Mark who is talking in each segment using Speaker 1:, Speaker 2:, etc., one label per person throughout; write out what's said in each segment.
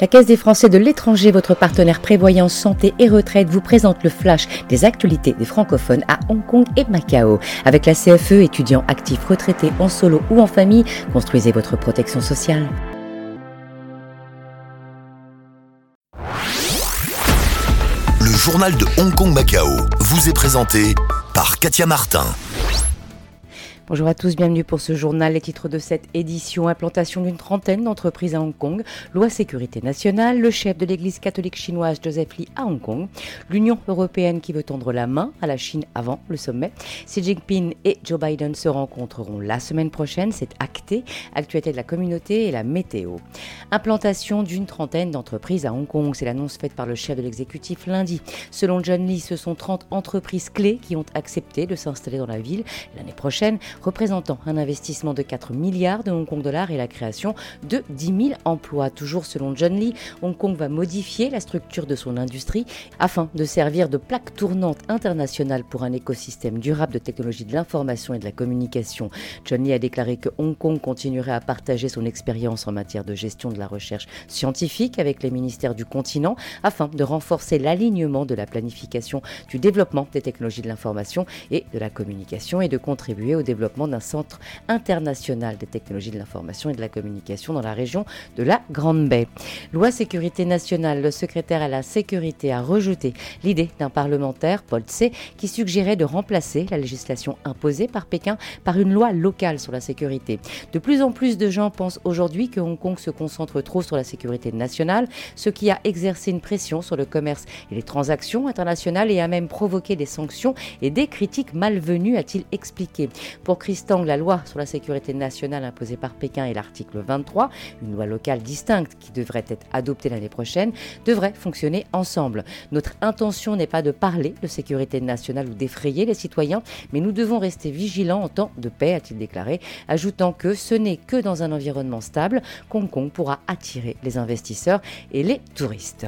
Speaker 1: La Caisse des Français de l'étranger, votre partenaire prévoyant santé et retraite, vous présente le flash des actualités des francophones à Hong Kong et Macao. Avec la CFE, étudiants actifs retraités en solo ou en famille, construisez votre protection sociale.
Speaker 2: Le journal de Hong Kong Macao vous est présenté par Katia Martin.
Speaker 1: Bonjour à tous, bienvenue pour ce journal. Les titres de cette édition implantation d'une trentaine d'entreprises à Hong Kong, loi sécurité nationale, le chef de l'église catholique chinoise Joseph Lee à Hong Kong, l'Union européenne qui veut tendre la main à la Chine avant le sommet. Xi Jinping et Joe Biden se rencontreront la semaine prochaine, c'est acté. Actualité de la communauté et la météo. Implantation d'une trentaine d'entreprises à Hong Kong, c'est l'annonce faite par le chef de l'exécutif lundi. Selon John Lee, ce sont 30 entreprises clés qui ont accepté de s'installer dans la ville l'année prochaine représentant un investissement de 4 milliards de Hong Kong dollars et la création de 10 000 emplois. Toujours selon John Lee, Hong Kong va modifier la structure de son industrie afin de servir de plaque tournante internationale pour un écosystème durable de technologie de l'information et de la communication. John Lee a déclaré que Hong Kong continuerait à partager son expérience en matière de gestion de la recherche scientifique avec les ministères du continent afin de renforcer l'alignement de la planification du développement des technologies de l'information et de la communication et de contribuer au développement d'un centre international des technologies de l'information et de la communication dans la région de la Grande Baie. Loi sécurité nationale, le secrétaire à la sécurité a rejeté l'idée d'un parlementaire, Paul Tse, qui suggérait de remplacer la législation imposée par Pékin par une loi locale sur la sécurité. De plus en plus de gens pensent aujourd'hui que Hong Kong se concentre trop sur la sécurité nationale, ce qui a exercé une pression sur le commerce et les transactions internationales et a même provoqué des sanctions et des critiques malvenues, a-t-il expliqué. Christang, la loi sur la sécurité nationale imposée par Pékin et l'article 23, une loi locale distincte qui devrait être adoptée l'année prochaine, devraient fonctionner ensemble. Notre intention n'est pas de parler de sécurité nationale ou d'effrayer les citoyens, mais nous devons rester vigilants en temps de paix, a-t-il déclaré, ajoutant que ce n'est que dans un environnement stable qu'Hong Kong pourra attirer les investisseurs et les touristes.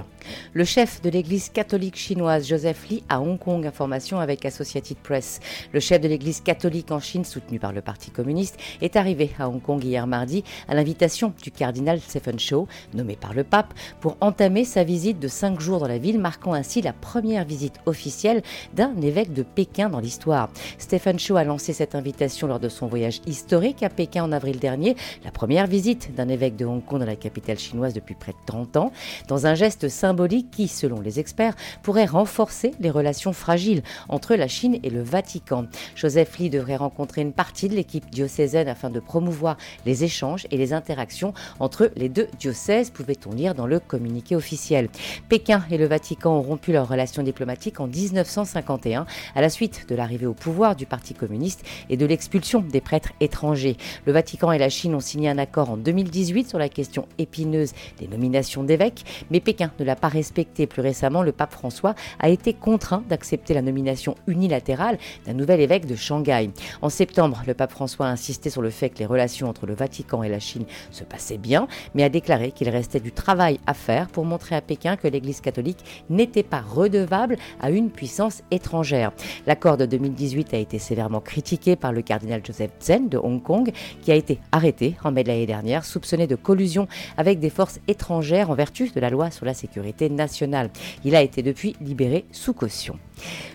Speaker 1: Le chef de l'église catholique chinoise, Joseph Lee, à Hong Kong, information avec Associated Press. Le chef de l'église catholique en Chine, soutenu par le Parti communiste, est arrivé à Hong Kong hier mardi à l'invitation du cardinal Stephen Shaw, nommé par le pape, pour entamer sa visite de cinq jours dans la ville, marquant ainsi la première visite officielle d'un évêque de Pékin dans l'histoire. Stephen Shaw a lancé cette invitation lors de son voyage historique à Pékin en avril dernier, la première visite d'un évêque de Hong Kong dans la capitale chinoise depuis près de 30 ans, dans un geste symbolique qui, selon les experts, pourrait renforcer les relations fragiles entre la Chine et le Vatican. Joseph Lee devrait rencontrer une partie de l'équipe diocésaine afin de promouvoir les échanges et les interactions entre les deux diocèses, pouvait-on lire dans le communiqué officiel. Pékin et le Vatican ont rompu leurs relations diplomatiques en 1951 à la suite de l'arrivée au pouvoir du Parti communiste et de l'expulsion des prêtres étrangers. Le Vatican et la Chine ont signé un accord en 2018 sur la question épineuse des nominations d'évêques, mais Pékin ne l'a pas respecté. Plus récemment, le pape François a été contraint d'accepter la nomination unilatérale d'un nouvel évêque de Shanghai. En septembre, le pape François a insisté sur le fait que les relations entre le Vatican et la Chine se passaient bien, mais a déclaré qu'il restait du travail à faire pour montrer à Pékin que l'Église catholique n'était pas redevable à une puissance étrangère. L'accord de 2018 a été sévèrement critiqué par le cardinal Joseph Zen de Hong Kong, qui a été arrêté en mai de l'année dernière, soupçonné de collusion avec des forces étrangères en vertu de la loi sur la sécurité nationale. Il a été depuis libéré sous caution.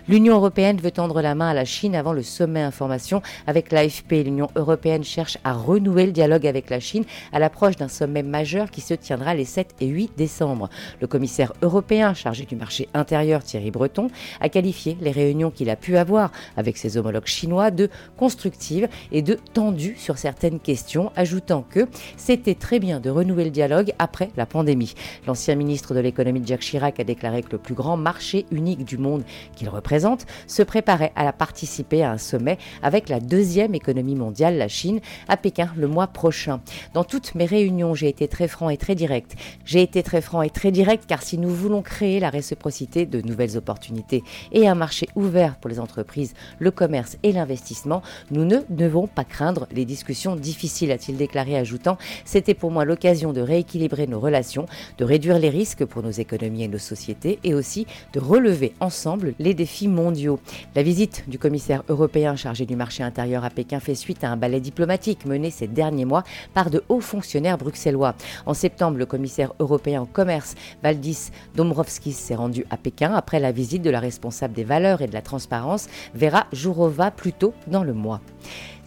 Speaker 1: L'Union européenne veut tendre la main à la Chine avant le sommet information avec l'AFP. L'Union européenne cherche à renouer le dialogue avec la Chine à l'approche d'un sommet majeur qui se tiendra les 7 et 8 décembre. Le commissaire européen chargé du marché intérieur Thierry Breton a qualifié les réunions qu'il a pu avoir avec ses homologues chinois de constructives et de tendues sur certaines questions, ajoutant que c'était très bien de renouer le dialogue après la pandémie. L'ancien ministre de l'économie Jacques Chirac a déclaré que le plus grand marché unique du monde qu'il représente, se préparait à participer à un sommet avec la deuxième économie mondiale, la Chine, à Pékin le mois prochain. Dans toutes mes réunions, j'ai été très franc et très direct. J'ai été très franc et très direct car si nous voulons créer la réciprocité de nouvelles opportunités et un marché ouvert pour les entreprises, le commerce et l'investissement, nous ne devons pas craindre les discussions difficiles, a-t-il déclaré, ajoutant C'était pour moi l'occasion de rééquilibrer nos relations, de réduire les risques pour nos économies et nos sociétés et aussi de relever ensemble les défis mondiaux. La visite du commissaire européen chargé du marché intérieur intérieur à Pékin fait suite à un ballet diplomatique mené ces derniers mois par de hauts fonctionnaires bruxellois. En septembre, le commissaire européen au commerce, Valdis Dombrovskis, s'est rendu à Pékin après la visite de la responsable des valeurs et de la transparence, Vera Jourova, plus tôt dans le mois.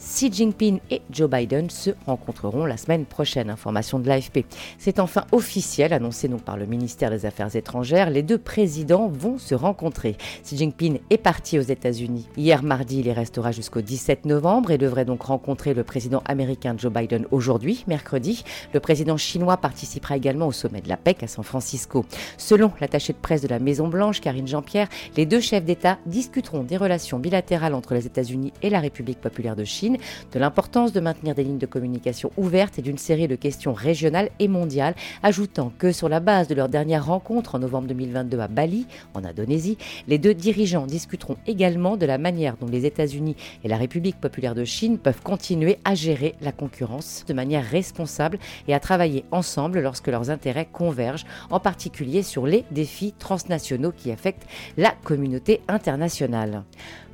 Speaker 1: Xi Jinping et Joe Biden se rencontreront la semaine prochaine. Information de l'AFP. C'est enfin officiel, annoncé donc par le ministère des Affaires étrangères. Les deux présidents vont se rencontrer. Xi Jinping est parti aux États-Unis hier mardi. Il y restera jusqu'au 17 novembre et devrait donc rencontrer le président américain Joe Biden aujourd'hui, mercredi. Le président chinois participera également au sommet de la PEC à San Francisco. Selon l'attaché de presse de la Maison-Blanche, Karine Jean-Pierre, les deux chefs d'État discuteront des relations bilatérales entre les États-Unis et la République populaire de Chine de l'importance de maintenir des lignes de communication ouvertes et d'une série de questions régionales et mondiales, ajoutant que sur la base de leur dernière rencontre en novembre 2022 à Bali, en Indonésie, les deux dirigeants discuteront également de la manière dont les États-Unis et la République populaire de Chine peuvent continuer à gérer la concurrence de manière responsable et à travailler ensemble lorsque leurs intérêts convergent, en particulier sur les défis transnationaux qui affectent la communauté internationale.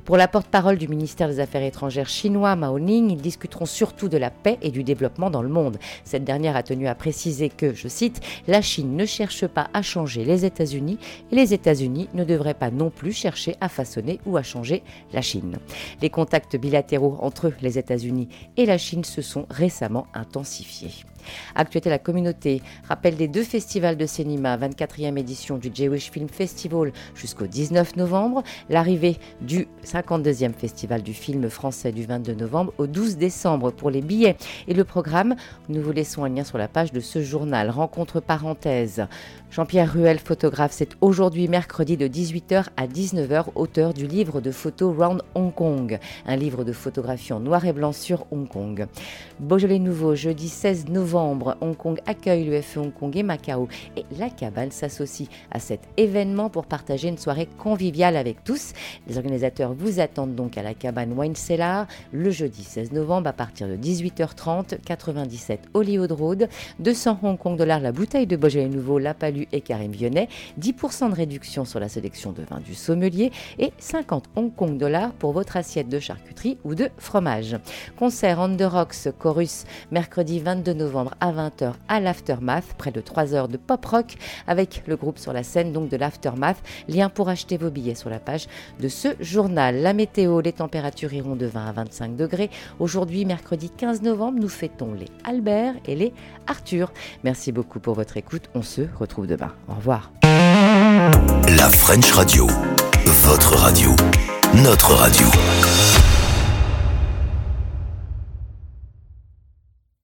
Speaker 1: Pour la porte-parole du ministère des Affaires étrangères chinois, Mao Ning, ils discuteront surtout de la paix et du développement dans le monde. Cette dernière a tenu à préciser que, je cite, la Chine ne cherche pas à changer les États-Unis et les États-Unis ne devraient pas non plus chercher à façonner ou à changer la Chine. Les contacts bilatéraux entre les États-Unis et la Chine se sont récemment intensifiés. Actualité la communauté rappelle les deux festivals de cinéma, 24e édition du Jewish Film Festival jusqu'au 19 novembre, l'arrivée du 52e festival du film français du 22 novembre au 12 décembre pour les billets et le programme. Nous vous laissons un lien sur la page de ce journal. Rencontre parenthèse. Jean-Pierre Ruel, photographe, c'est aujourd'hui mercredi de 18h à 19h, auteur du livre de photos Round Hong Kong, un livre de photographie en noir et blanc sur Hong Kong. Beaujolais Nouveau, jeudi 16 novembre Hong Kong accueille le FE Hong Kong et Macao et la cabane s'associe à cet événement pour partager une soirée conviviale avec tous. Les organisateurs vous attendent donc à la cabane Wine Cellar le jeudi 16 novembre à partir de 18h30, 97 Hollywood Road, 200 Hong Kong dollars la bouteille de Beaujolais Nouveau, La Palue et Karim Vionnet, 10% de réduction sur la sélection de vin du sommelier et 50 Hong Kong dollars pour votre assiette de charcuterie ou de fromage. Concert on the Rocks Chorus mercredi 22 à 20h à l'Aftermath, près de 3 heures de pop rock avec le groupe sur la scène donc de l'Aftermath. Lien pour acheter vos billets sur la page de ce journal. La météo, les températures iront de 20 à 25 degrés. Aujourd'hui, mercredi 15 novembre, nous fêtons les Albert et les Arthur. Merci beaucoup pour votre écoute. On se retrouve demain. Au revoir.
Speaker 2: La French Radio, votre radio, notre radio.